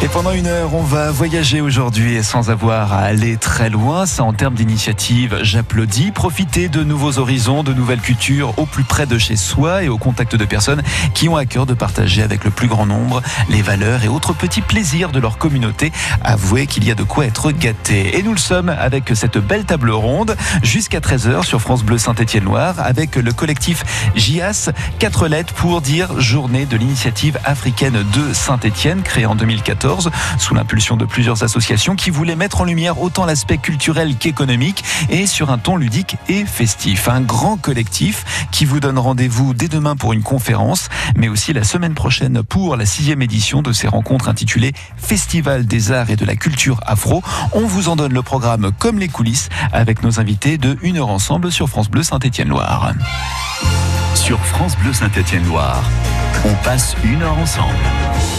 Et pendant une heure, on va voyager aujourd'hui sans avoir à aller très loin. Ça, en termes d'initiative, j'applaudis. Profiter de nouveaux horizons, de nouvelles cultures au plus près de chez soi et au contact de personnes qui ont à cœur de partager avec le plus grand nombre les valeurs et autres petits plaisirs de leur communauté. Avouez qu'il y a de quoi être gâté. Et nous le sommes avec cette belle table ronde jusqu'à 13h sur France Bleu Saint-Étienne-Loire avec le collectif JIAS. Quatre lettres pour dire Journée de l'initiative africaine de Saint-Étienne, créée en 2014 sous l'impulsion de plusieurs associations qui voulaient mettre en lumière autant l'aspect culturel qu'économique et sur un ton ludique et festif. Un grand collectif qui vous donne rendez-vous dès demain pour une conférence, mais aussi la semaine prochaine pour la sixième édition de ces rencontres intitulées Festival des arts et de la culture afro. On vous en donne le programme comme les coulisses avec nos invités de Une heure ensemble sur France Bleu Saint-Étienne-Loire. Sur France Bleu Saint-Étienne-Loire, on passe une heure ensemble.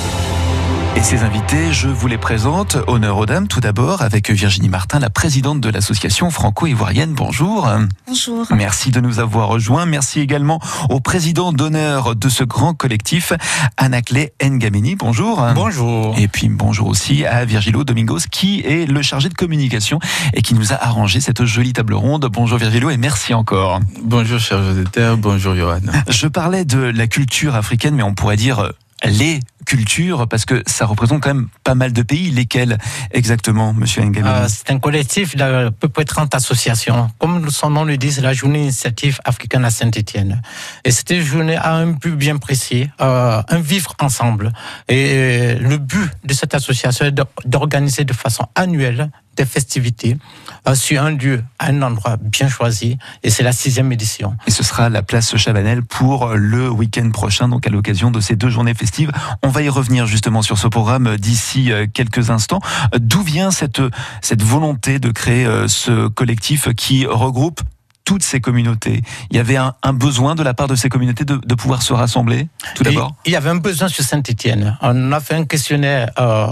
Et ces invités, je vous les présente. Honneur aux dames, tout d'abord, avec Virginie Martin, la présidente de l'association franco-ivoirienne. Bonjour. Bonjour. Merci de nous avoir rejoints. Merci également au président d'honneur de ce grand collectif, Anaclé Ngamini. Bonjour. Bonjour. Et puis bonjour aussi à Virgilo Domingos, qui est le chargé de communication et qui nous a arrangé cette jolie table ronde. Bonjour Virgilo et merci encore. Bonjour chers auditeurs, bonjour Johan. Je parlais de la culture africaine, mais on pourrait dire les cultures Parce que ça représente quand même pas mal de pays. Lesquels exactement, monsieur Ngami euh, C'est un collectif de peu près 30 associations. Comme son nom le dit, c'est la journée initiative africaine à Saint-Etienne. Et cette journée a un but bien précis, euh, un vivre ensemble. Et le but de cette association est d'organiser de façon annuelle des festivités euh, sur un lieu, un endroit bien choisi. Et c'est la sixième édition. Et ce sera la place Chabanel pour le week-end prochain, donc à l'occasion de ces deux journées festives. On va y revenir justement sur ce programme d'ici euh, quelques instants. D'où vient cette, cette volonté de créer euh, ce collectif qui regroupe toutes ces communautés. Il y avait un, besoin de la part de ces communautés de, pouvoir se rassembler, tout d'abord Il y avait un besoin sur Saint-Étienne. On a fait un questionnaire euh,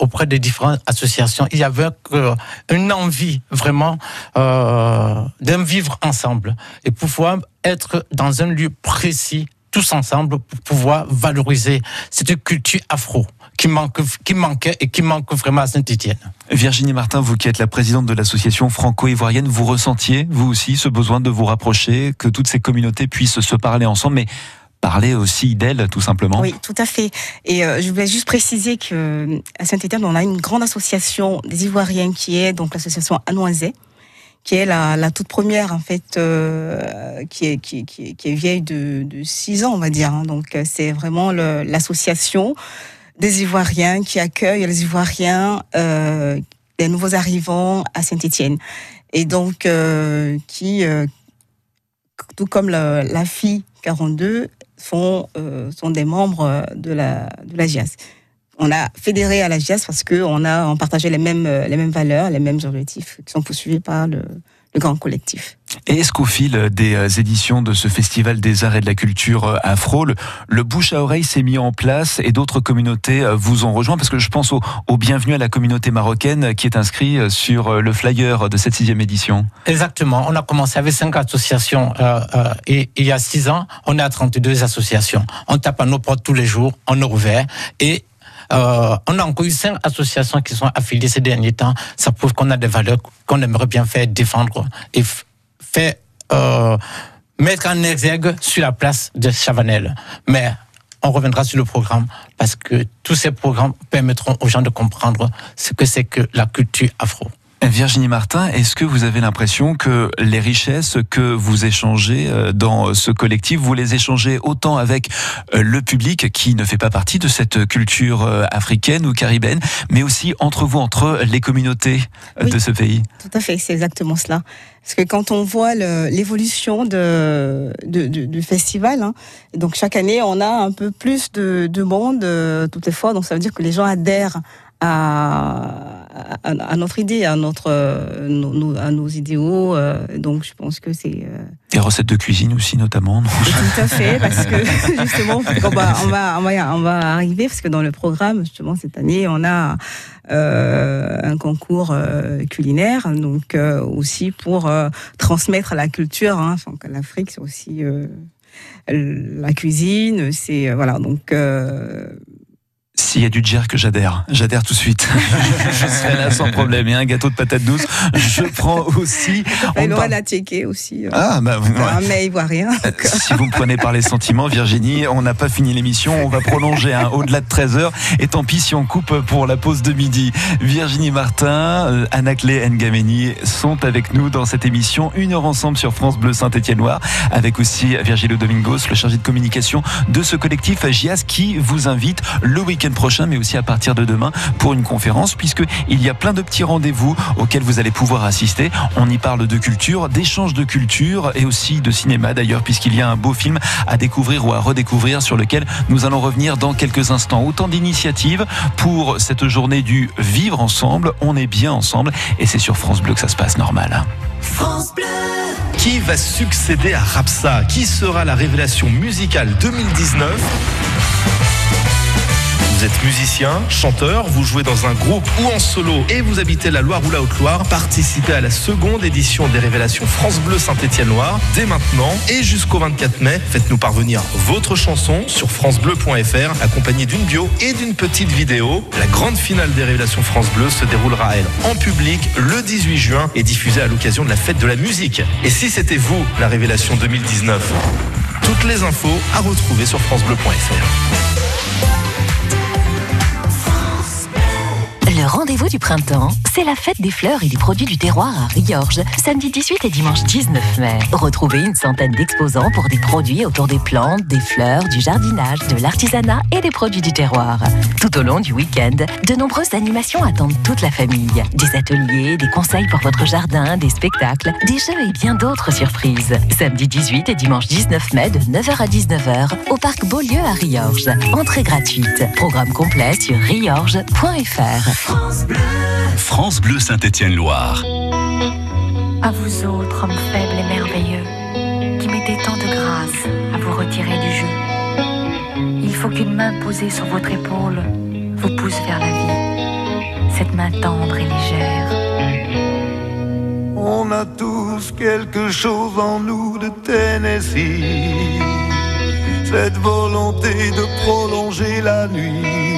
auprès des différentes associations. Il y avait une envie vraiment euh, d'un vivre ensemble et pouvoir être dans un lieu précis tous ensemble pour pouvoir valoriser cette culture afro qui, manque, qui manquait et qui manque vraiment à Saint-Étienne. Virginie Martin, vous qui êtes la présidente de l'association franco-ivoirienne, vous ressentiez, vous aussi, ce besoin de vous rapprocher, que toutes ces communautés puissent se parler ensemble, mais parler aussi d'elles, tout simplement? Oui, tout à fait. Et euh, je voulais juste préciser que à Saint-Étienne, on a une grande association des Ivoiriens qui est donc l'association Anoisé qui est la, toute première en fait, euh, qui, est, qui, qui, est vieille de, de six ans, on va dire. Hein. Donc euh, c'est vraiment l'association des Ivoiriens qui accueille les Ivoiriens, euh, des nouveaux arrivants à Saint-Étienne, et donc euh, qui, euh, tout comme la, la fille 42, sont, sont des membres de la, de la GIAS on a fédéré à la GIAS parce qu'on a on partageait les mêmes, les mêmes valeurs, les mêmes objectifs qui sont poursuivis par le, le grand collectif. Et est-ce qu'au fil des euh, éditions de ce festival des arts et de la culture euh, afro, le, bouche à oreille s'est mis en place et d'autres communautés euh, vous ont rejoint? Parce que je pense au, bienvenu à la communauté marocaine qui est inscrite sur le flyer de cette sixième édition. Exactement. On a commencé avec cinq associations et il y a six ans, on est à 32 associations. On tape à nos portes tous les jours, on est ouvert et euh, on a encore eu cinq associations qui sont affiliées ces derniers temps. Ça prouve qu'on a des valeurs qu'on aimerait bien faire défendre et faire euh, mettre en exergue sur la place de Chavanel. Mais on reviendra sur le programme parce que tous ces programmes permettront aux gens de comprendre ce que c'est que la culture afro. Virginie Martin, est-ce que vous avez l'impression que les richesses que vous échangez euh, dans ce collectif, vous les échangez autant avec euh, le public qui ne fait pas partie de cette culture euh, africaine ou caribéenne, mais aussi entre vous, entre les communautés de ce pays? Tout à fait, c'est exactement cela. Parce que quand on voit l'évolution de, du festival, hein, donc chaque année on a un peu plus de, de monde toutes les fois, donc ça veut dire que les gens adhèrent à, à, notre idée, à, notre, à nos idéaux. Euh, donc, je pense que c'est. Euh, Des recettes de cuisine aussi, notamment. Tout à fait, parce que justement, on va, on, va, on, va, arriver, parce que dans le programme, justement, cette année, on a euh, un concours culinaire, donc aussi pour transmettre la culture. Hein, L'Afrique, c'est aussi la cuisine, c'est voilà donc s'il y a du jerk, j'adhère. J'adhère tout de suite. je serai là sans problème. Et un gâteau de patates douces, je prends aussi. Il aura la aussi. Euh. Ah, bah, ouais. mais il voit rien. Euh, si vous me prenez par les sentiments, Virginie, on n'a pas fini l'émission. On va prolonger hein, au-delà de 13h. Et tant pis si on coupe pour la pause de midi. Virginie Martin, euh, Anna-Clé Ngameni sont avec nous dans cette émission. Une heure ensemble sur France Bleu Saint-Étienne-Loire. Avec aussi Virgilio Domingos, le chargé de communication de ce collectif Agias qui vous invite le week-end prochain, mais aussi à partir de demain pour une conférence, puisqu'il y a plein de petits rendez-vous auxquels vous allez pouvoir assister. On y parle de culture, d'échange de culture et aussi de cinéma d'ailleurs, puisqu'il y a un beau film à découvrir ou à redécouvrir sur lequel nous allons revenir dans quelques instants. Autant d'initiatives pour cette journée du vivre ensemble. On est bien ensemble et c'est sur France Bleu que ça se passe normal. France Bleu. Qui va succéder à Rapsa? Qui sera la révélation musicale 2019 vous êtes musicien, chanteur, vous jouez dans un groupe ou en solo et vous habitez la Loire ou la Haute-Loire, participez à la seconde édition des révélations France Bleu Saint-Étienne-Loire dès maintenant et jusqu'au 24 mai. Faites-nous parvenir votre chanson sur francebleu.fr accompagnée d'une bio et d'une petite vidéo. La grande finale des révélations France Bleu se déroulera elle en public le 18 juin et diffusée à l'occasion de la fête de la musique. Et si c'était vous la révélation 2019 Toutes les infos à retrouver sur francebleu.fr. Le rendez-vous du printemps, c'est la fête des fleurs et des produits du terroir à Riorges, samedi 18 et dimanche 19 mai. Retrouvez une centaine d'exposants pour des produits autour des plantes, des fleurs, du jardinage, de l'artisanat et des produits du terroir. Tout au long du week-end, de nombreuses animations attendent toute la famille. Des ateliers, des conseils pour votre jardin, des spectacles, des jeux et bien d'autres surprises. Samedi 18 et dimanche 19 mai de 9h à 19h au parc Beaulieu à Riorges. Entrée gratuite. Programme complet sur riorges.fr. France Bleu. France Bleu Saint-Étienne-Loire. À vous autres, hommes faibles et merveilleux, qui mettez tant de grâce à vous retirer du jeu. Il faut qu'une main posée sur votre épaule vous pousse vers la vie. Cette main tendre et légère. On a tous quelque chose en nous de Tennessee. Cette volonté de prolonger la nuit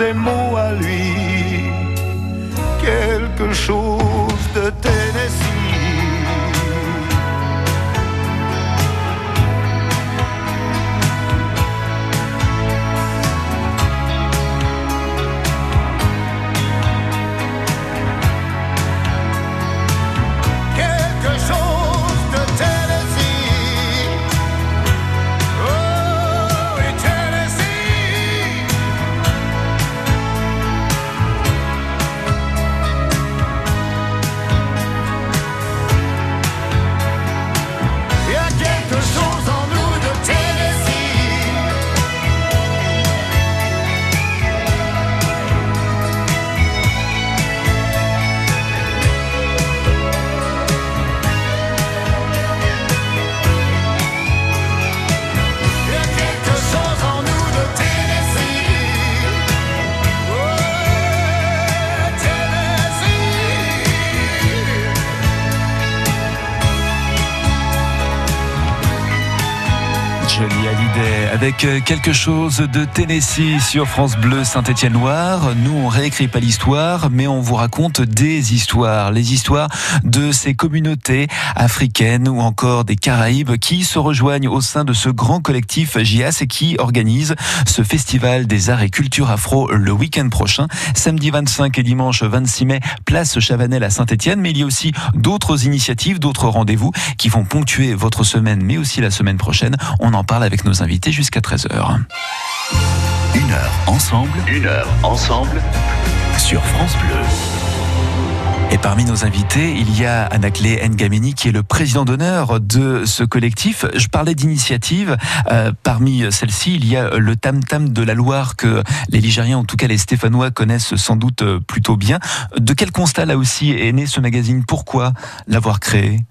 Nous avec quelque chose de Tennessee sur France Bleu Saint-Étienne-Loire. Nous, on réécrit pas l'histoire, mais on vous raconte des histoires. Les histoires de ces communautés africaines ou encore des Caraïbes qui se rejoignent au sein de ce grand collectif JAS et qui organise ce festival des arts et culture afro le week-end prochain, samedi 25 et dimanche 26 mai, place Chavanel à Saint-Étienne. Mais il y a aussi d'autres initiatives, d'autres rendez-vous qui vont ponctuer votre semaine, mais aussi la semaine prochaine. On en parle avec nos invités jusqu'à 13h. Une heure ensemble, une heure ensemble sur France Bleu. Et parmi nos invités, il y a Anaclé Ngamini qui est le président d'honneur de ce collectif. Je parlais d'initiative. Euh, parmi celles-ci, il y a le Tam Tam de la Loire que les Ligériens, en tout cas les Stéphanois, connaissent sans doute plutôt bien. De quel constat là aussi est né ce magazine? Pourquoi l'avoir créé?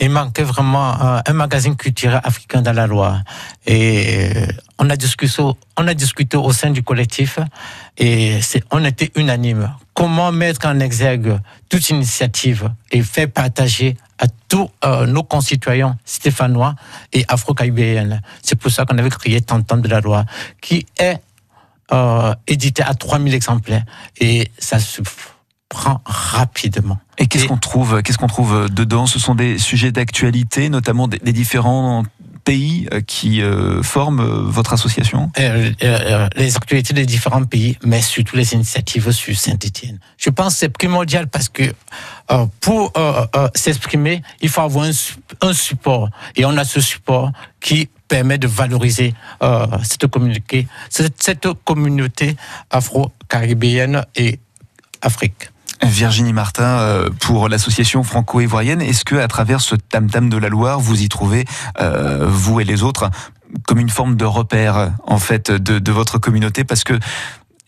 Il manquait vraiment euh, un magazine culturel africain dans la Loire. Et euh, on a discuté, on a discuté au sein du collectif et on était unanime. Comment mettre en exergue toute initiative et faire partager à tous euh, nos concitoyens stéphanois et afro-caribéens? C'est pour ça qu'on avait créé Tantan de la Loire, qui est édité à 3000 exemplaires. Et ça se prend rapidement. Et qu'est-ce qu'on trouve, qu'est-ce qu'on trouve dedans? Ce sont des sujets d'actualité, notamment des, différents pays euh, qui euh, forment euh, votre association? Les actualités des différents pays, mais surtout les initiatives sur Saint-Étienne. Je pense que c'est primordial parce que pour s'exprimer, il faut avoir un, support. Et on a ce support qui permet de valoriser cette, communauté, cette communauté afro-caribéenne et Afrique. Virginie Martin, euh, pour l'association franco-ivoirienne, est-ce que à travers ce tam-tam de la Loire, vous y trouvez, euh, vous et les autres, comme une forme de repère en fait de, votre communauté? Parce que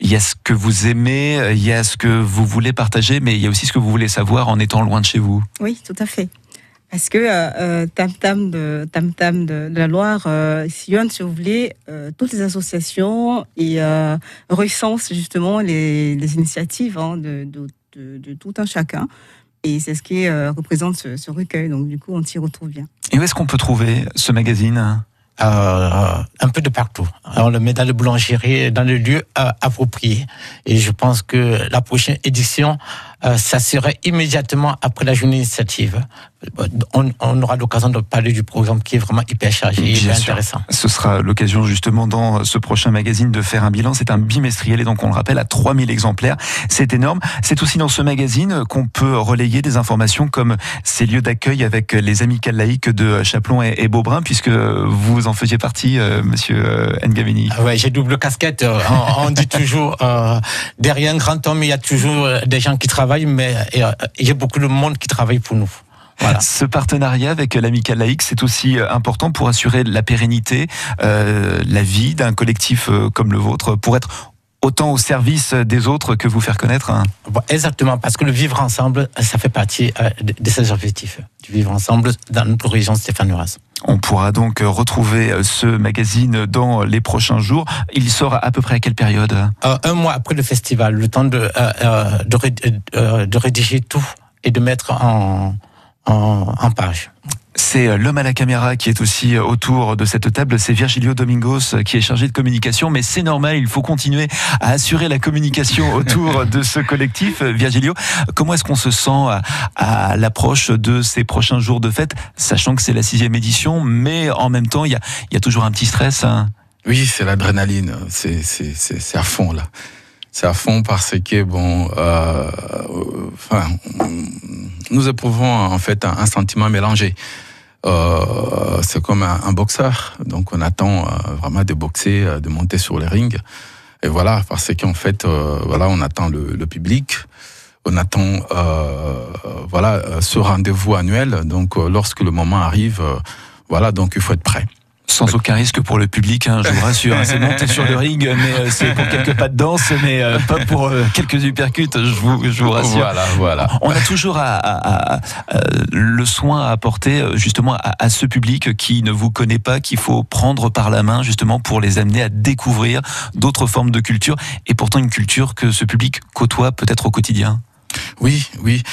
il y a ce que vous aimez, il y a ce que vous voulez partager, mais il y a aussi ce que vous voulez savoir en étant loin de chez vous. Oui, tout à fait. Parce que euh, Tam Tam de Tam de, la Loire sillonne, si vous voulez, toutes les associations et recense justement les, initiatives hein, de, de, tout un chacun. Et c'est ce qui euh, représente ce, recueil. Donc, du coup, on s'y retrouve bien. Et où est-ce qu'on peut trouver ce magazine euh, un peu de partout. On le met dans le boulangerie, dans le lieu euh, approprié. Et je pense que la prochaine édition, ça serait immédiatement après la journée initiative on, aura l'occasion de parler du programme qui est vraiment hyper chargé et hyper intéressant. Ce sera l'occasion justement dans ce prochain magazine de faire un bilan. C'est un bimestriel et donc on le rappelle à 3000 exemplaires. C'est énorme. C'est aussi dans ce magazine qu'on peut relayer des informations comme ces lieux d'accueil avec les amis laïques de Chaplon et, Beaubrun puisque vous en faisiez partie, euh, monsieur euh, Ngavini. Ah ouais, j'ai double casquette. Euh, on, dit toujours, derrière un grand homme, il y a toujours des gens qui travaillent, mais il y a beaucoup de monde qui travaille pour nous. Ce partenariat avec l'Amicale laïque, c'est aussi euh, important pour assurer la pérennité, euh, la vie d'un collectif euh, comme le vôtre, pour être autant au service des autres que vous faire connaître. Hein. Exactement, parce que le vivre ensemble, ça fait partie de ces objectifs, du vivre ensemble dans notre région stéphanoise. On pourra donc retrouver ce magazine dans les prochains jours. Il sort à peu près à quelle période? Un mois après le festival, le temps de, de rédiger tout et de mettre en, en, page. C'est euh, l'homme à la caméra qui est aussi euh, autour de cette table. C'est Virgilio Domingos euh, qui est chargé de communication, mais c'est normal, il faut continuer à assurer la communication autour de ce collectif. Virgilio, comment est-ce qu'on se sent à, l'approche de ces prochains jours de fête, sachant que c'est la sixième édition, mais en même temps, il y a, toujours un petit stress hein? Oui, c'est l'adrénaline, c'est à fond là c'est à fond parce que bon, euh, enfin, nous éprouvons en fait un, sentiment mélangé. Euh, c'est comme un, boxeur, donc on attend euh, vraiment de boxer, euh, de monter sur les rings. Et voilà, parce qu'en fait, euh, voilà, on attend le, le public, on attend, voilà, ce rendez-vous annuel. Donc, lorsque le moment arrive, voilà, donc il faut être prêt. Sans aucun risque pour le public, hein, je vous rassure. Hein, c'est monter sur le ring, mais euh, c'est pour quelques pas de danse, mais euh, pas pour euh, quelques uppercuts, je vous, je vous rassure. Voilà, voilà. On a toujours à, le soin à apporter justement à, ce public qui ne vous connaît pas, qu'il faut prendre par la main justement pour les amener à découvrir d'autres formes de culture, et pourtant une culture que ce public côtoie peut-être au quotidien. Oui, oui,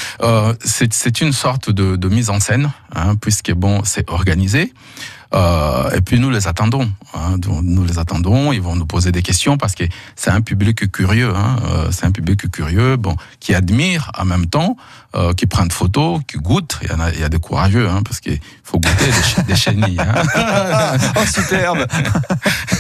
c'est une sorte de, de, mise en scène, hein, puisque bon, c'est organisé. Euh, et puis nous les attendons. Hein, nous les attendons. Ils vont nous poser des questions parce que c'est un public curieux. Hein, euh, c'est un public curieux, bon, qui admire en même temps, euh, qui prend de photos, qui goûte. Il y, en a, il y a des courageux, hein, parce qu'il faut goûter des, des chenilles. Hein. oh, superbe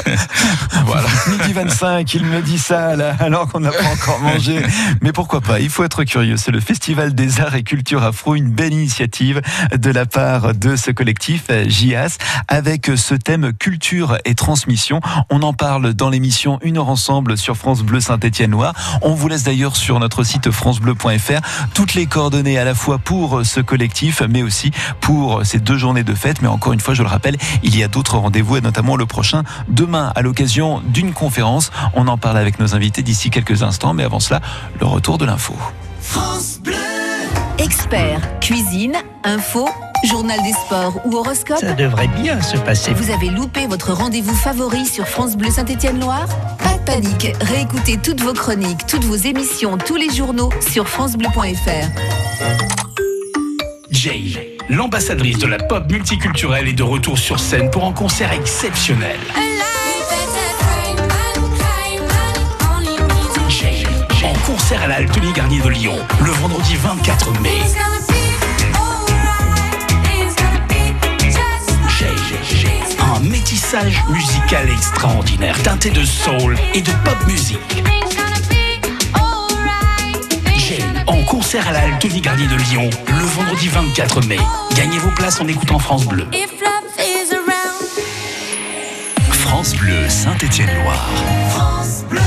Voilà. Midi 25, il me dit ça là, alors qu'on n'a pas encore mangé. Mais pourquoi pas? Il faut être curieux. C'est le Festival des Arts et Culture Afro, une belle initiative de la part de ce collectif JAS avec ce thème culture et transmission. On en parle dans l'émission Une heure ensemble sur France Bleu Saint-Étienne-Loire. On vous laisse d'ailleurs sur notre site francebleu.fr toutes les coordonnées à la fois pour ce collectif, mais aussi pour ces deux journées de fête. Mais encore une fois, je le rappelle, il y a d'autres rendez-vous, et notamment le prochain demain à l'occasion d'une conférence. On en parle avec nos invités d'ici quelques instants, mais avant cela, le retour de l'info. France Bleu. Expert, cuisine, info journal des sports ou horoscope Ça devrait bien se passer. Vous avez loupé votre rendez-vous favori sur France Bleu Saint-Étienne-Loire Pas de panique, réécoutez toutes vos chroniques, toutes vos émissions, tous les journaux sur francebleu.fr. Jay, l'ambassadrice de la pop multiculturelle est de retour sur scène pour un concert exceptionnel. Jay, en concert à la Altony Garnier de Lyon, le vendredi 24 mai. Métissage musical extraordinaire, teinté de soul et de pop musique. Jane, en concert à la Garnier de Lyon, le vendredi 24 mai. Gagnez vos places en écoutant France Bleu. France Bleu Saint-Étienne-Loire. France Bleu.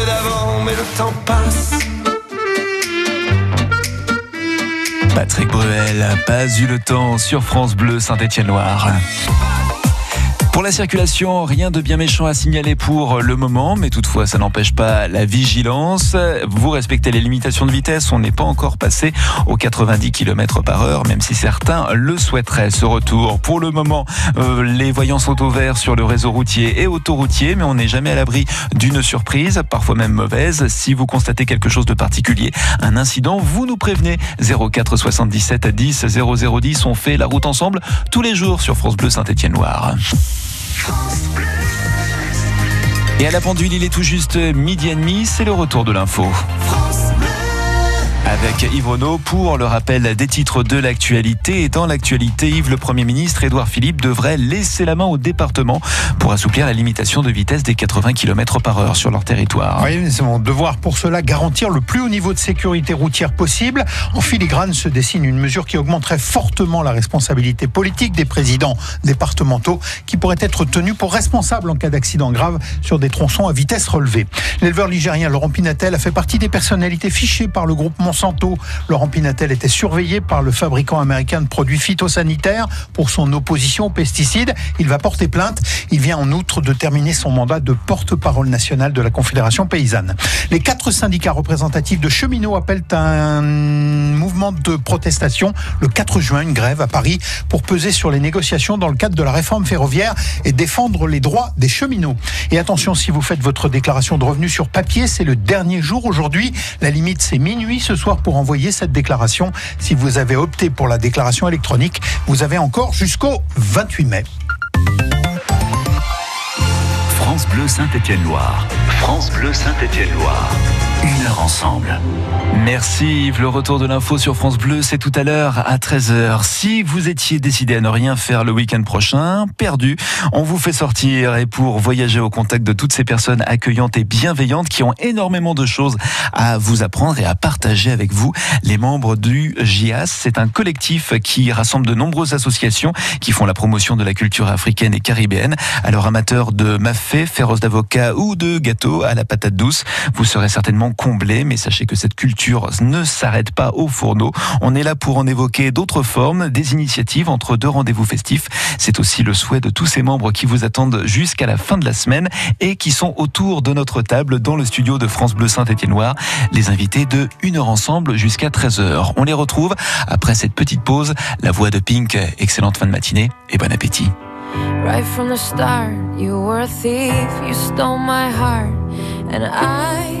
temps passe. Patrick Bruel, pas eu le temps sur France Bleu Saint-Étienne-Loire. Pour la circulation, rien de bien méchant à signaler pour le moment, mais toutefois, ça n'empêche pas la vigilance. Vous respectez les limitations de vitesse, on n'est pas encore passé aux 90 km par heure, même si certains le souhaiteraient. Ce retour, pour le moment, euh, les voyants sont au vert sur le réseau routier et autoroutier, mais on n'est jamais à l'abri d'une surprise, parfois même mauvaise. Si vous constatez quelque chose de particulier, un incident, vous nous prévenez. 04 77 10 0010, on fait la route ensemble tous les jours sur France Bleu Saint-Étienne-Loire. Et à la pendule, il est tout juste midi et demi, c'est le retour de l'info avec Yves Renaud pour le rappel des titres de l'actualité. Et dans l'actualité, Yves, le Premier ministre Édouard Philippe devrait laisser la main au département pour assouplir la limitation de vitesse des 80 km par heure sur leur territoire. Oui, c'est mon devoir pour cela garantir le plus haut niveau de sécurité routière possible. En filigrane se dessine une mesure qui augmenterait fortement la responsabilité politique des présidents départementaux qui pourraient être tenus pour responsables en cas d'accident grave sur des tronçons à vitesse relevée. L'éleveur ligérien Laurent Pinatel a fait partie des personnalités fichées par le groupe Monsanto. Laurent Pinatel était surveillé par le fabricant américain de produits phytosanitaires pour son opposition aux pesticides. Il va porter plainte. Il vient en outre de terminer son mandat de porte-parole national de la Confédération paysanne. Les quatre syndicats représentatifs de cheminots appellent un mouvement de protestation le 4 juin, une grève à Paris pour peser sur les négociations dans le cadre de la réforme ferroviaire et défendre les droits des cheminots. Et attention, si vous faites votre déclaration de revenus sur papier, c'est le dernier jour aujourd'hui. La limite, c'est minuit ce soir pour envoyer cette déclaration. Si vous avez opté pour la déclaration électronique, vous avez encore jusqu'au 28 mai. France Bleu Saint-Étienne-Loire. France Bleu Saint-Étienne-Loire. Une heure ensemble. Merci Yves. Le retour de l'info sur France Bleu, c'est tout à l'heure à 13h. Si vous étiez décidé à ne rien faire le week-end prochain, perdu, on vous fait sortir et pour voyager au contact de toutes ces personnes accueillantes et bienveillantes qui ont énormément de choses à vous apprendre et à partager avec vous, les membres du GIAS. C'est un collectif qui rassemble de nombreuses associations qui font la promotion de la culture africaine et caribéenne. Alors amateurs de mafé, féroce d'avocat ou de gâteaux à la patate douce, vous serez certainement comblés, mais sachez que cette culture ne s'arrête pas au fourneau. On est là pour en évoquer d'autres formes, des initiatives entre deux rendez-vous festifs. C'est aussi le souhait de tous ces membres qui vous attendent jusqu'à la fin de la semaine et qui sont autour de notre table dans le studio de France Bleu Saint-Étienne-Noir. Les invités de une heure ensemble jusqu'à 13h. On les retrouve après cette petite pause. La voix de Pink, excellente fin de matinée et bon appétit. Right from the start, you were a thief, you stole my heart, and I,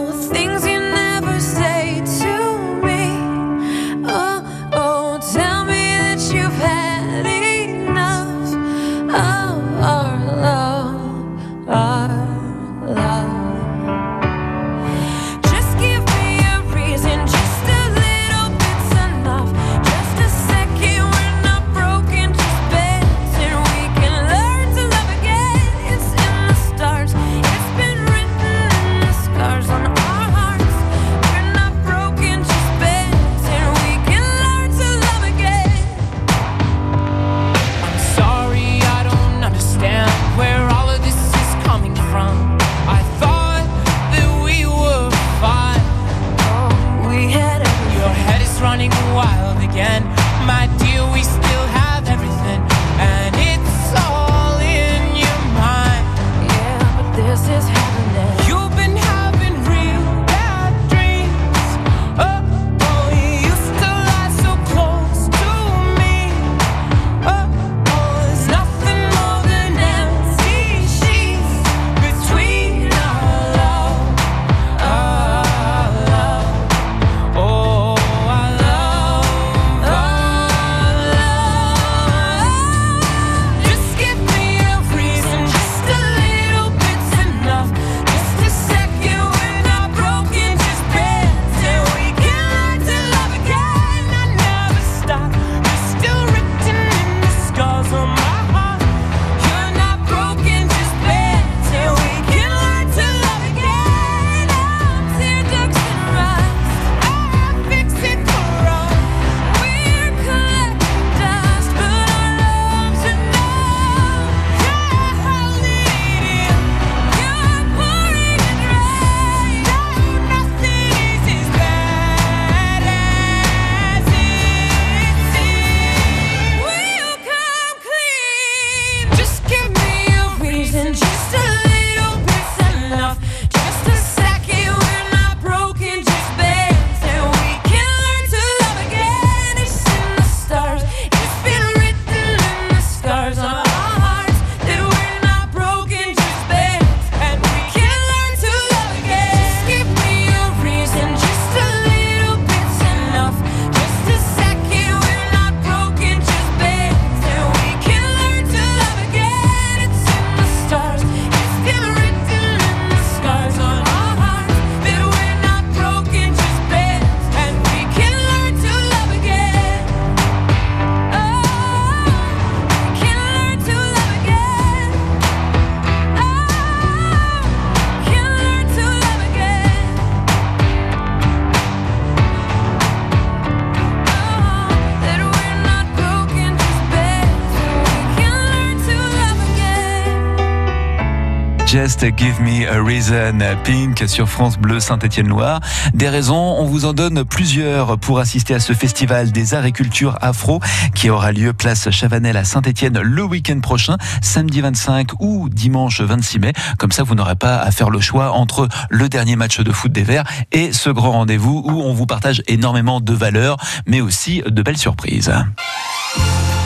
Give Me a Reason, Pink sur France Bleu Saint-Étienne-Loire. Des raisons, on vous en donne plusieurs pour assister à ce festival des arts et culture afro qui aura lieu place Chavanel à Saint-Étienne le week-end prochain, samedi 25 ou dimanche 26 mai. Comme ça, vous n'aurez pas à faire le choix entre le dernier match de foot des Verts et ce grand rendez-vous où on vous partage énormément de valeurs, mais aussi de belles surprises.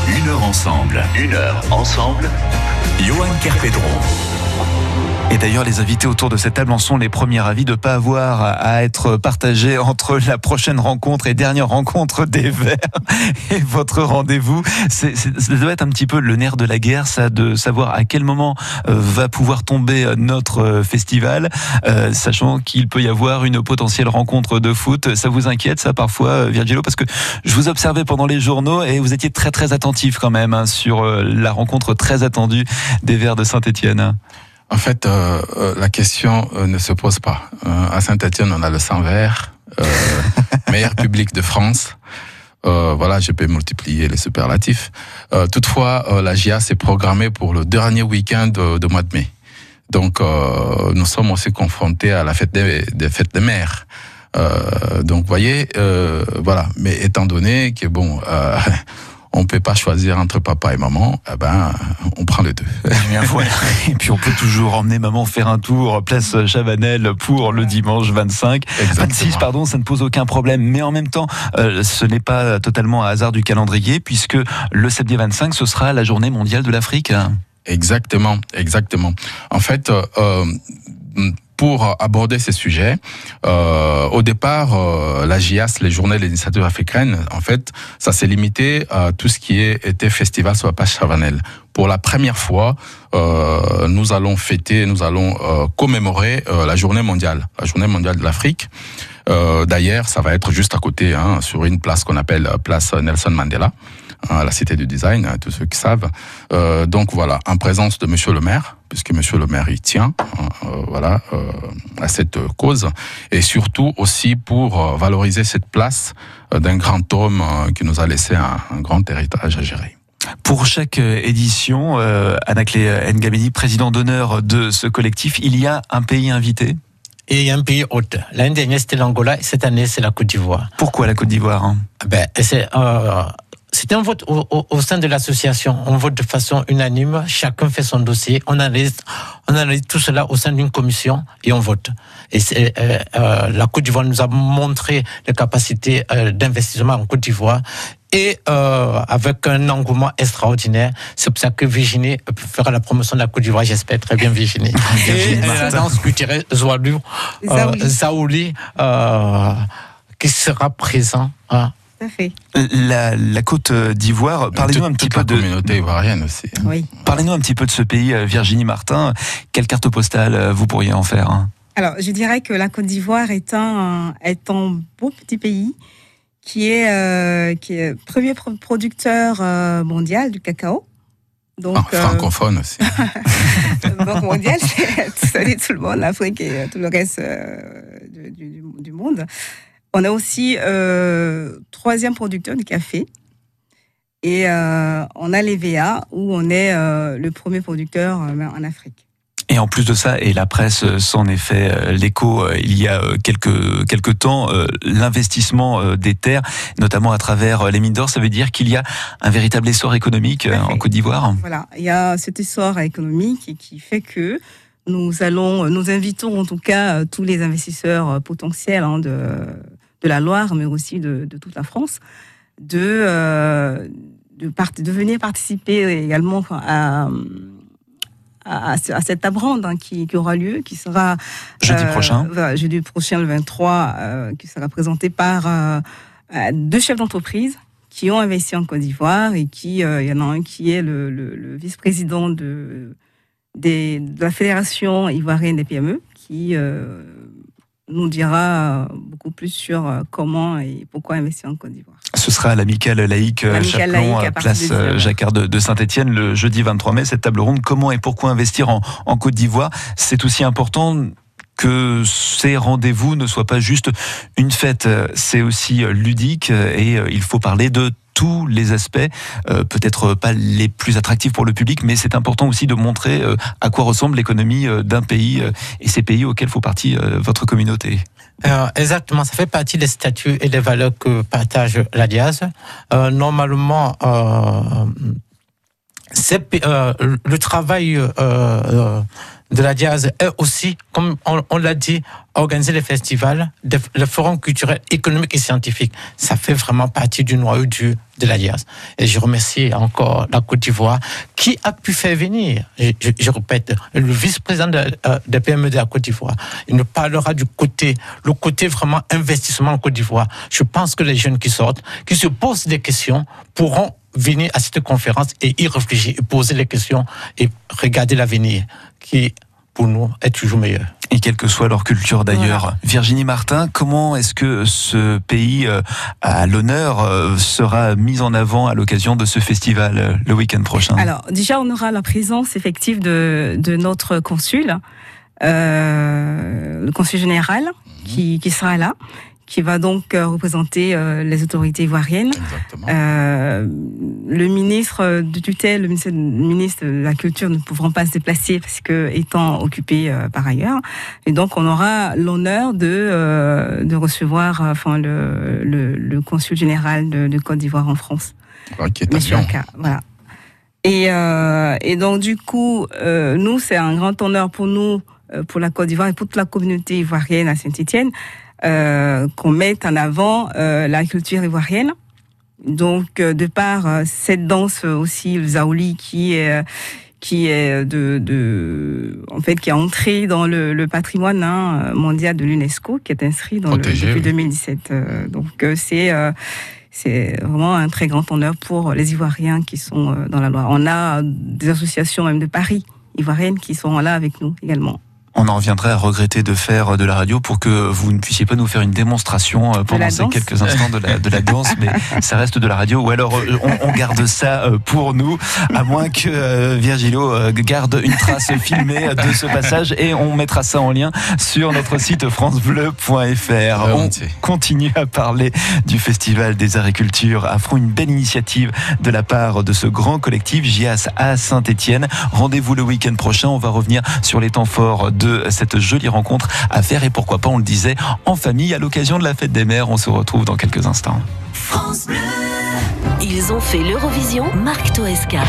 Une heure ensemble, une heure ensemble. Johan Kerpedron. Et d'ailleurs, les invités autour de cette table en sont les premiers avis de ne pas avoir à être partagés entre la prochaine rencontre et dernière rencontre des Verts et votre rendez-vous. Ça doit être un petit peu le nerf de la guerre, ça, de savoir à quel moment euh, va pouvoir tomber notre euh, festival, euh, sachant qu'il peut y avoir une potentielle rencontre de foot. Ça vous inquiète, ça, parfois, Virgilo Parce que je vous observais pendant les journaux et vous étiez très, très attentif quand même hein, sur la rencontre très attendue des Verts de Saint-Etienne. En fait, euh, euh, la question euh, ne se pose pas. à Saint-Etienne, on a le sang vert, meilleur public de France. voilà, je peux multiplier les superlatifs. toutefois, la GIA s'est programmée pour le dernier week-end de, mois de mai. Donc, nous sommes aussi confrontés à la fête des, des fêtes des mères. donc, voyez, voilà. Mais étant donné que bon, on peut pas choisir entre papa et maman, eh ben, on prend les deux. Eh et puis on peut toujours emmener maman faire un tour place Chavanel pour le dimanche 25. 26, pardon, ça ne pose aucun problème. Mais en même temps, euh, ce n'est pas totalement un hasard du calendrier puisque le samedi 25, ce sera la journée mondiale de l'Afrique. Exactement, exactement. En fait, euh, euh pour aborder ces sujets. Euh, au départ, euh, la GIAS, les journées de l'initiative africaine, en fait, ça s'est limité à tout ce qui était festival sur la page Chavanel. Pour la première fois, euh, nous allons fêter, nous allons euh, commémorer euh, la journée mondiale, la journée mondiale de l'Afrique. D'ailleurs, ça va être juste à côté, hein, sur une place qu'on appelle place Nelson Mandela à la Cité du Design, tous ceux qui savent. Euh, donc voilà, en présence de Monsieur le maire, puisque Monsieur le maire y tient, euh, voilà, euh, à cette cause, et surtout aussi pour valoriser cette place d'un grand homme qui nous a laissé un, grand héritage à gérer. Pour chaque édition, euh, Anaclé Ngamedi, président d'honneur de ce collectif, il y a un pays invité? Et un pays hôte. L'année dernière, c'était l'Angola, et cette année, c'est la Côte d'Ivoire. Pourquoi la Côte d'Ivoire? Hein ben, c'est euh, c'était un vote au, sein de l'association. On vote de façon unanime. Chacun fait son dossier. On analyse, on analyse tout cela au sein d'une commission et on vote. Et euh, euh, la Côte d'Ivoire nous a montré les capacités euh, d'investissement en Côte d'Ivoire et euh, avec un engouement extraordinaire. C'est pour ça que Virginie fera la promotion de la Côte d'Ivoire, j'espère très bien Virginie. et la danse culturelle Zoualou, Zaouli, qui sera présent. Hein, la, la Côte d'Ivoire, parlez-nous un petit peu de communauté ivoirienne aussi. Oui. Parlez-nous un petit peu de ce pays, euh, Virginie Martin. Quelle carte postale euh, vous pourriez en faire hein? Alors, je dirais que la Côte d'Ivoire est un, est un beau petit pays qui est, euh, qui est premier producteur mondial du cacao. Donc, ah, francophone aussi. Donc mondial, c'est tout le monde, l'Afrique et tout le reste du, du, monde. On a aussi euh, troisième producteur de café. Et euh, on a l'EVA, où on est euh, le premier producteur en Afrique. Et en plus de ça, et la presse s'en est fait l'écho il y a quelques, quelques temps, l'investissement des terres, notamment à travers les mines d'or, ça veut dire qu'il y a un véritable essor économique en Côte d'Ivoire Voilà, il y a cet essor économique qui fait que nous allons, nous invitons en tout cas tous les investisseurs potentiels hein, de, de la Loire, mais aussi de, toute la France, de, euh, de, venir participer également à, à, cette table hein, qui, aura lieu, qui sera jeudi euh, prochain. jeudi prochain, le 23, euh, qui sera présenté par deux chefs d'entreprise qui ont investi en Côte d'Ivoire et qui, il y en a un qui est le, vice-président de, de la Fédération ivoirienne des PME, qui nous dira beaucoup plus sur euh, comment et pourquoi investir en Côte d'Ivoire. Ce sera à l'amicale laïque euh, Chapelon, place euh, Jacquard de, Saint-Etienne, le jeudi 23 mai, cette table ronde. Comment et pourquoi investir en, en Côte d'Ivoire? C'est aussi important que ces rendez-vous ne soient pas juste une fête, c'est aussi ludique et il faut parler de tous les aspects, euh, peut-être pas les plus attractifs pour le public, mais c'est important aussi de montrer euh, à quoi ressemble l'économie euh, d'un pays et ces pays auxquels faut partie votre communauté. exactement, ça fait partie des statuts et des valeurs que partage la Diaz. normalement, le travail de la Diaz est aussi, comme on, l'a dit, organiser les festivals, le forum culturel, économique et scientifique. Ça fait vraiment partie du noyau de la Diaz. Et je remercie encore la Côte d'Ivoire qui a pu faire venir, je, répète, le vice-président de, euh, PME de la Côte d'Ivoire. Il nous parlera du côté, le côté vraiment investissement en Côte d'Ivoire. Je pense que les jeunes qui sortent, qui se posent des questions, pourront venir à cette conférence et y réfléchir, poser les questions et regarder l'avenir qui pour nous est toujours meilleur. Et quelle que soit leur culture d'ailleurs. Virginie Martin, comment est-ce que ce pays euh, à l'honneur euh, sera mis en avant à l'occasion de ce festival euh, le week-end prochain? Alors déjà, on aura la présence effective de, de notre consul, le consul général, qui, qui sera là qui va donc euh, représenter euh, les autorités ivoiriennes. Euh, le ministre de tutelle, le ministre de la Culture ne pourront pas se déplacer parce que étant occupé par ailleurs. Et donc on aura l'honneur de de recevoir enfin le, le, le consul général de, de Côte d'Ivoire en France. Okay, Monsieur Aka, voilà. Et, et donc du coup, nous c'est un grand honneur pour nous, pour la Côte d'Ivoire et pour toute la communauté ivoirienne à Saint-Étienne euh, qu'on mette en avant euh, la culture ivoirienne. Donc, euh, de par cette danse aussi, le zaouli, qui est qui est de, de, en fait, qui est entré dans le, le patrimoine hein, mondial de l'UNESCO, qui est inscrit dans le, depuis 2017. donc, c'est c'est vraiment un très grand honneur pour les Ivoiriens qui sont dans la Loire. On a des associations même de Paris ivoiriennes qui sont là avec nous également on en reviendrait à regretter de faire de la radio pour que vous ne puissiez pas nous faire une démonstration euh, pendant ces quelques instants de la, de la danse, mais ça reste de la radio. Ou alors euh, on, garde ça euh, pour nous, à moins que Virgilio garde une trace filmée de ce passage et on mettra ça en lien sur notre site francebleu.fr. On continue à parler du Festival des Agricultures, affront une belle initiative de la part de ce grand collectif JAS à Saint-Etienne. Rendez-vous le week-end prochain, on va revenir sur les temps forts de de cette jolie rencontre à faire et pourquoi pas, on le disait, en famille à l'occasion de la fête des mères. On se retrouve dans quelques instants. France Bleu. Ils ont fait l'Eurovision Marc Toesca.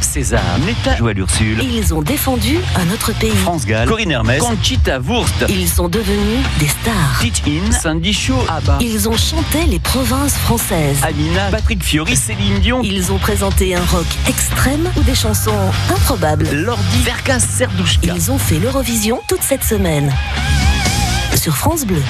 César, Netta, Joël Ursule. Ils ont défendu un autre pays. France Gall, Corinne Hermès, Conchita Wurst. Ils sont devenus des stars. In, Sandy Shaw, Abba. Ils ont chanté les provinces françaises. Amina, Patrick Fiori, Céline Dion. Ils ont présenté un rock extrême ou des chansons improbables. Lordi, Verka, Serdouchka. Ils ont fait l'Eurovision toute cette semaine. Sur France Bleu.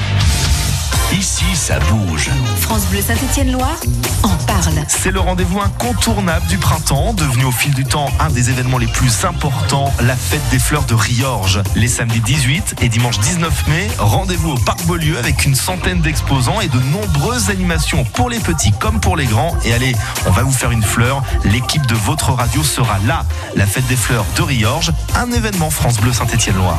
Ici, ça bouge. France Bleu Saint-Étienne-Loire en parle. C'est le rendez-vous incontournable du printemps, devenu au fil du temps un des événements les plus importants, la fête des fleurs de Riorges. Les samedis 18 et dimanche 19 mai, rendez-vous au Parc Beaulieu avec une centaine d'exposants et de nombreuses animations pour les petits comme pour les grands. Et allez, on va vous faire une fleur. L'équipe de votre radio sera là. La fête des fleurs de Riorges, un événement France Bleu Saint-Étienne-Loire.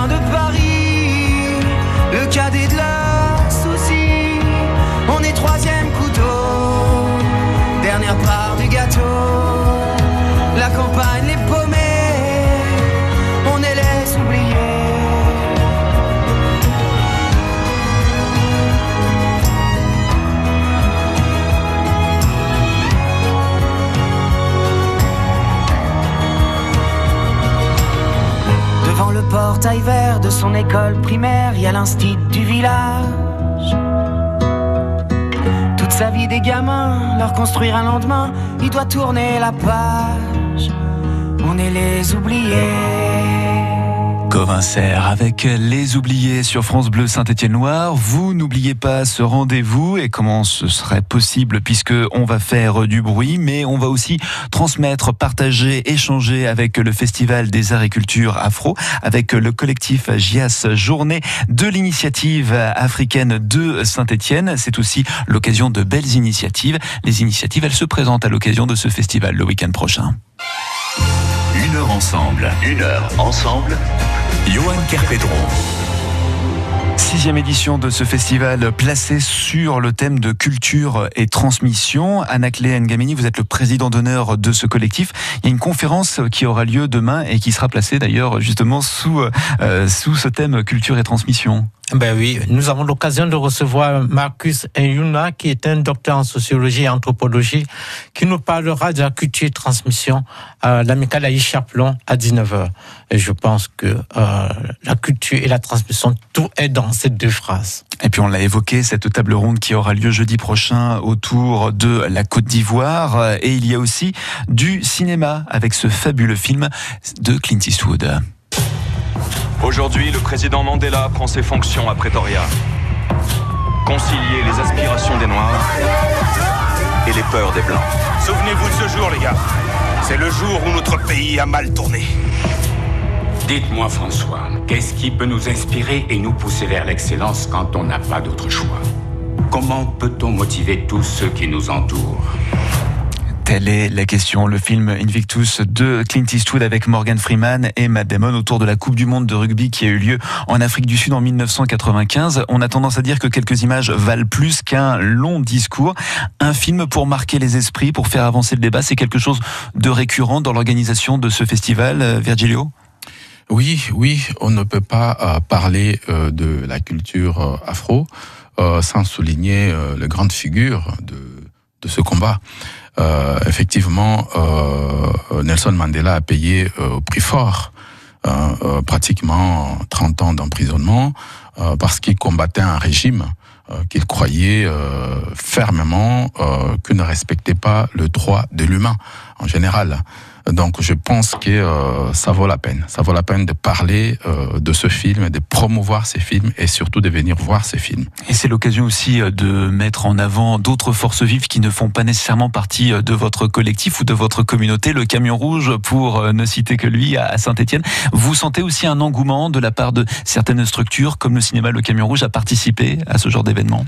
le cadet de leurs soucis. On est troisième couteau, dernière part du gâteau. La campagne, portail vert de son école primaire, il y a l'instit du village. Toute sa vie des gamins, leur construire un lendemain, il doit tourner la page. On est les oubliés. Covincer avec les oubliés sur France Bleu Saint-Étienne-Noir. Vous n'oubliez pas ce rendez-vous et comment ce serait possible puisque on va faire du bruit, mais on va aussi transmettre, partager, échanger avec le Festival des Arts et Cultures Afro, avec le collectif JAS Journée de l'initiative africaine de Saint-Étienne. C'est aussi l'occasion de belles initiatives. Les initiatives, elles se présentent à l'occasion de ce festival le week-end prochain. Une heure ensemble, une heure ensemble. Johan Kerpedron. Sixième édition de ce festival placé sur le thème de culture et transmission. Anna-Clé Ngamini, vous êtes le président d'honneur de ce collectif. Il y a une conférence qui aura lieu demain et qui sera placée d'ailleurs justement sous, euh, sous ce thème culture et transmission. Ben oui, nous avons l'occasion de recevoir Marcus Nyuna, qui est un docteur en sociologie et anthropologie, qui nous parlera de la culture et transmission à l'amicale Aïe Chaplon à 19h. Et je pense que euh, la culture et la transmission, tout est dans ces deux phrases. Et puis on l'a évoqué, cette table ronde qui aura lieu jeudi prochain autour de la Côte d'Ivoire. Et il y a aussi du cinéma avec ce fabuleux film de Clint Eastwood. Aujourd'hui, le président Mandela prend ses fonctions à Pretoria. Concilier les aspirations des Noirs et les peurs des Blancs. Souvenez-vous de ce jour, les gars. C'est le jour où notre pays a mal tourné. Dites-moi, François, qu'est-ce qui peut nous inspirer et nous pousser vers l'excellence quand on n'a pas d'autre choix? Comment peut-on motiver tous ceux qui nous entourent? Telle est la question. Le film Invictus de Clint Eastwood avec Morgan Freeman et Matt Damon autour de la Coupe du Monde de rugby qui a eu lieu en Afrique du Sud en 1995. On a tendance à dire que quelques images valent plus qu'un long discours. Un film pour marquer les esprits, pour faire avancer le débat, c'est quelque chose de récurrent dans l'organisation de ce festival, euh, Virgilio? Oui, oui, on ne peut pas euh, parler euh, de la culture afro sans souligner les grandes figures de, de ce combat. Euh, effectivement, euh, Nelson Mandela a payé euh, au prix fort, hein, pratiquement 30 ans d'emprisonnement, parce qu'il combattait un régime qu'il croyait euh, fermement euh, que ne respectait pas le droit de l'humain en général. Donc je pense que euh, ça vaut la peine. Ça vaut la peine de parler euh, de ce film, de promouvoir ces films et surtout de venir voir ces films. Et c'est l'occasion aussi euh, de mettre en avant d'autres forces vives qui ne font pas nécessairement partie de votre collectif ou de votre communauté. Le Camion Rouge, pour ne citer que lui, à Saint-Etienne. Vous sentez aussi un engouement de la part de certaines structures comme le cinéma Le Camion Rouge à participer à ce genre d'événement?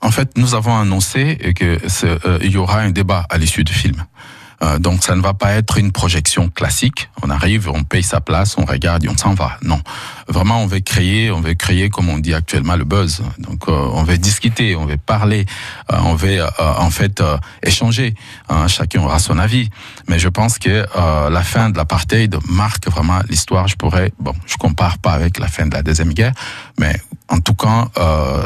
En fait, nous avons annoncé que euh, il y aura un débat à l'issue du film. Euh, donc ça ne va pas être une projection classique. On arrive, on paye sa place, on regarde et on s'en va. Non, vraiment on veut créer, on veut créer comme on dit actuellement le buzz. Donc euh, on veut discuter, on veut parler, euh, on veut en fait échanger. Hein, chacun aura son avis. Mais je pense que la fin de l'apartheid marque vraiment l'histoire. Je pourrais, bon, je compare pas avec la fin de la deuxième guerre, mais en tout cas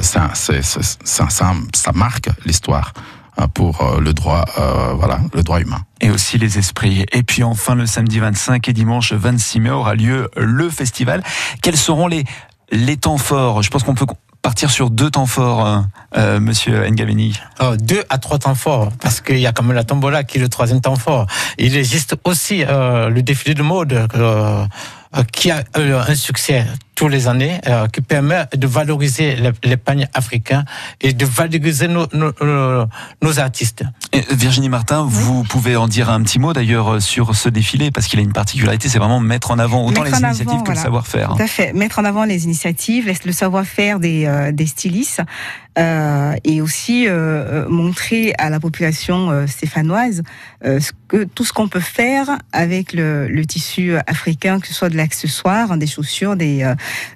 ça, ça, ça, ça marque l'histoire. Hein, pour euh, le droit, euh, voilà, le droit humain. Et aussi les esprits. Et puis enfin, le samedi 25 et dimanche 26 mai aura lieu le festival. Quels seront les, les temps forts? Je pense qu'on peut partir sur deux temps forts, euh, euh Monsieur Ngabeni oh, Deux à trois temps forts, parce qu'il y a quand même la tombola qui est le troisième temps fort. Il existe aussi euh, le défilé de mode euh, qui a un succès tous les années, euh, qui permet de valoriser les, pagnes africains et de valoriser nos, nos, nos, artistes. Et Virginie Martin, vous pouvez en dire un petit mot d'ailleurs sur ce défilé, parce qu'il a une particularité, c'est vraiment mettre en avant autant les initiatives que le savoir-faire. Tout à fait, mettre en avant les initiatives, le savoir-faire des, euh, des stylistes, euh, et aussi euh, euh, montrer à la population euh, stéphanoise ce que, tout ce qu'on peut faire avec le, le, tissu africain, que ce soit de l'accessoire, des chaussures, des,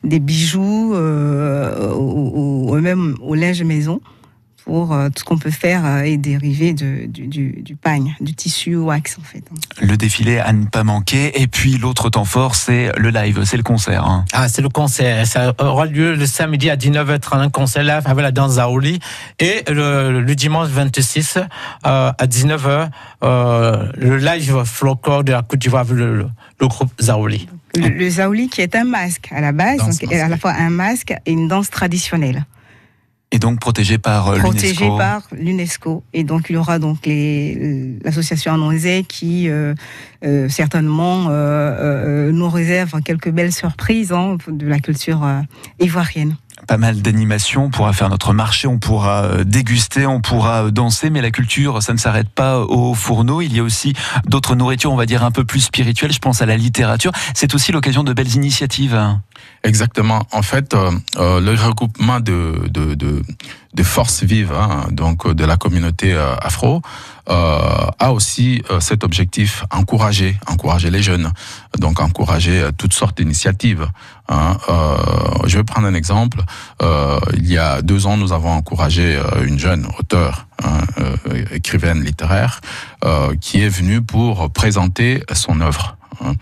des bijoux ou, ou, même au linge maison pour euh, tout ce qu'on peut faire euh, et dériver de, du, du, du, pagne, du tissu wax en fait. Le défilé à ne pas manquer. Et puis l'autre temps fort, c'est le live, c'est le concert. Hein. Ah, c'est le concert. Ça aura lieu le samedi à 19h30, un concert live avec la danse Zaouli. Et le, le dimanche 26 euh, à 19h, euh, le live folklore de la Côte d'Ivoire le, le, groupe Zaouli. Le, le Zaouli qui est un masque à la base, donc, à la fois un masque et une danse traditionnelle. Et donc protégé par l'UNESCO. Protégé par l'UNESCO. Et donc il y aura donc l'association Annoisé qui euh, euh, certainement euh, euh, nous réserve quelques belles surprises hein, de la culture euh, ivoirienne pas mal d'animations. On pourra faire notre marché, on pourra euh, déguster, on pourra euh, danser, mais la culture, ça ne s'arrête pas au fourneau. Il y a aussi d'autres nourritures, on va dire un peu plus spirituelles. Je pense à la littérature. C'est aussi l'occasion de belles initiatives. Exactement. En fait, euh, le regroupement de, de, de, de forces vives, hein, donc de la communauté afro, a aussi cet objectif encourager, encourager les jeunes, donc encourager toutes sortes d'initiatives. Hein. je vais prendre un exemple. il y a deux ans, nous avons encouragé une jeune auteure, hein, écrivaine littéraire, qui est venue pour présenter son œuvre, hein,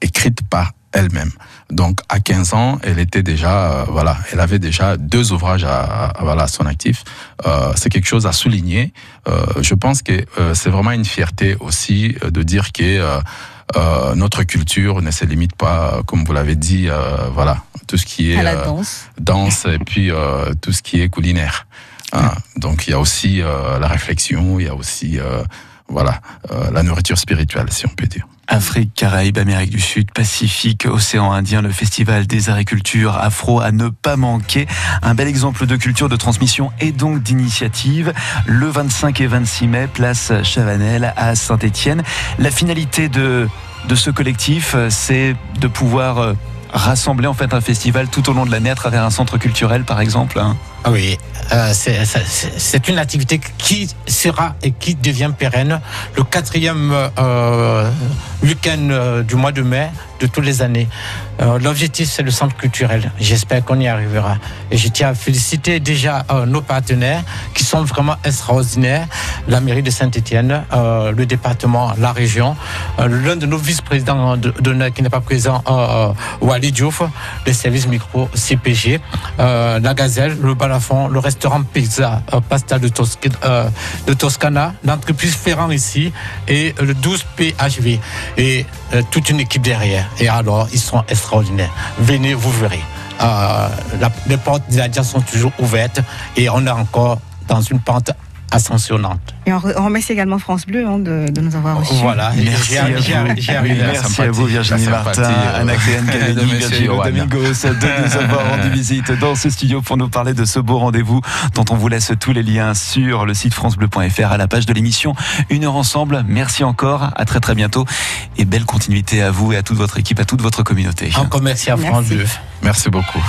écrite par elle-même. Donc à 15 ans, elle était déjà, euh, voilà, elle avait déjà deux ouvrages à, à voilà, à son actif. Euh, c'est quelque chose à souligner. Euh, je pense que euh, c'est vraiment une fierté aussi de dire que euh, notre culture ne se limite pas, comme vous l'avez dit, voilà, tout ce qui est à la danse, danse et puis tout ce qui est culinaire. Hein. Donc il y a aussi la réflexion, il y a aussi voilà la nourriture spirituelle, si on peut dire. Afrique, Caraïbes, Amérique du Sud, Pacifique, Océan Indien, le festival des agricultures afro à ne pas manquer. Un bel exemple de culture, de transmission et donc d'initiative. Le 25 et 26 mai, place Chavanel à Saint-Étienne. La finalité de, de ce collectif, c'est de pouvoir euh, rassembler en fait un festival tout au long de l'année à travers un centre culturel par exemple. Oui, euh, c'est une activité qui sera et qui devient pérenne le quatrième euh, week-end euh, du mois de mai de toutes les années. L'objectif, c'est le centre culturel. J'espère qu'on y arrivera. Et je tiens à féliciter déjà nos partenaires qui sont vraiment extraordinaires. La mairie de Saint-Etienne, euh, le département, la région, l'un de nos vice-présidents d'honneur qui n'est pas présent, Wally Diouf, les services micro CPG, la Gazelle, le Le restaurant Pizza, Pasta de, Tosc de Toscana, l'entreprise Ferrand ici et le 12 PHV. Et toute une équipe derrière. Et alors, ils sont extraordinaires. Venez, vous verrez. Euh, la, les portes des sont toujours ouvertes et on est encore dans une pente ascensionnante. Et on, remercie également France Bleu hein, de, de, nous avoir reçus. Voilà, merci, à, vous. merci à vous Virginie Martin, Anacléane Galeni, Virginie Domingos de nous avoir rendu visite dans ce studio pour nous parler de ce beau rendez-vous dont on vous laisse tous les liens sur le site francebleu.fr à la page de l'émission Une heure ensemble. Merci encore, à très très bientôt et belle continuité à vous et à toute votre équipe, à toute votre communauté. Encore merci à France Bleu. Merci beaucoup.